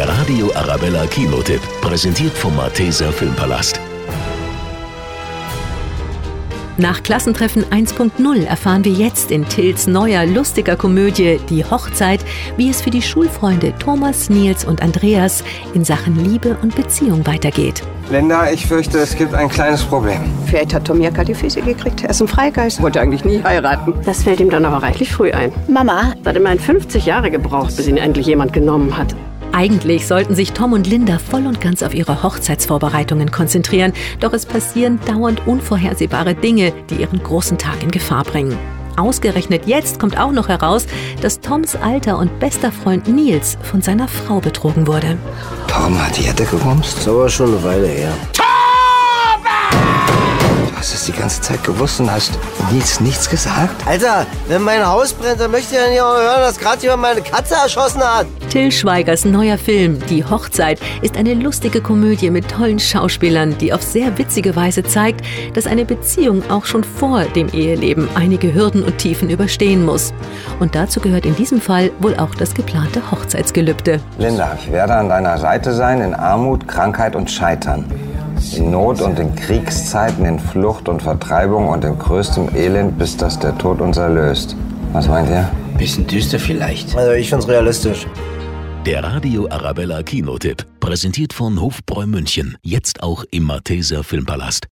Der Radio Arabella Kinotipp, präsentiert vom Malteser Filmpalast. Nach Klassentreffen 1.0 erfahren wir jetzt in Tills neuer lustiger Komödie Die Hochzeit, wie es für die Schulfreunde Thomas, Nils und Andreas in Sachen Liebe und Beziehung weitergeht. Linda, ich fürchte, es gibt ein kleines Problem. Vielleicht hat Tom ja die Füße gekriegt. Er ist ein Freigeist. Wollte eigentlich nie heiraten. Das fällt ihm dann aber reichlich früh ein. Mama, Es hat immerhin 50 Jahre gebraucht, bis ihn endlich jemand genommen hat. Eigentlich sollten sich Tom und Linda voll und ganz auf ihre Hochzeitsvorbereitungen konzentrieren, doch es passieren dauernd unvorhersehbare Dinge, die ihren großen Tag in Gefahr bringen. Ausgerechnet jetzt kommt auch noch heraus, dass Toms alter und bester Freund Nils von seiner Frau betrogen wurde. Tom hat die Jette gebumst? Das ist aber schon eine Weile her. Die ganze Zeit gewusst und hast Nils nichts gesagt? Alter, wenn mein Haus brennt, dann möchte ich ja nicht auch hören, dass gerade jemand meine Katze erschossen hat. Till Schweigers neuer Film Die Hochzeit ist eine lustige Komödie mit tollen Schauspielern, die auf sehr witzige Weise zeigt, dass eine Beziehung auch schon vor dem Eheleben einige Hürden und Tiefen überstehen muss. Und dazu gehört in diesem Fall wohl auch das geplante Hochzeitsgelübde. Linda, ich werde an deiner Seite sein in Armut, Krankheit und Scheitern. In Not und in Kriegszeiten, in Flucht und Vertreibung und in größtem Elend, bis dass der Tod uns erlöst. Was meint ihr? Bisschen düster vielleicht. Also ich find's realistisch. Der Radio Arabella Kinotipp, präsentiert von Hofbräu München, jetzt auch im Malteser Filmpalast.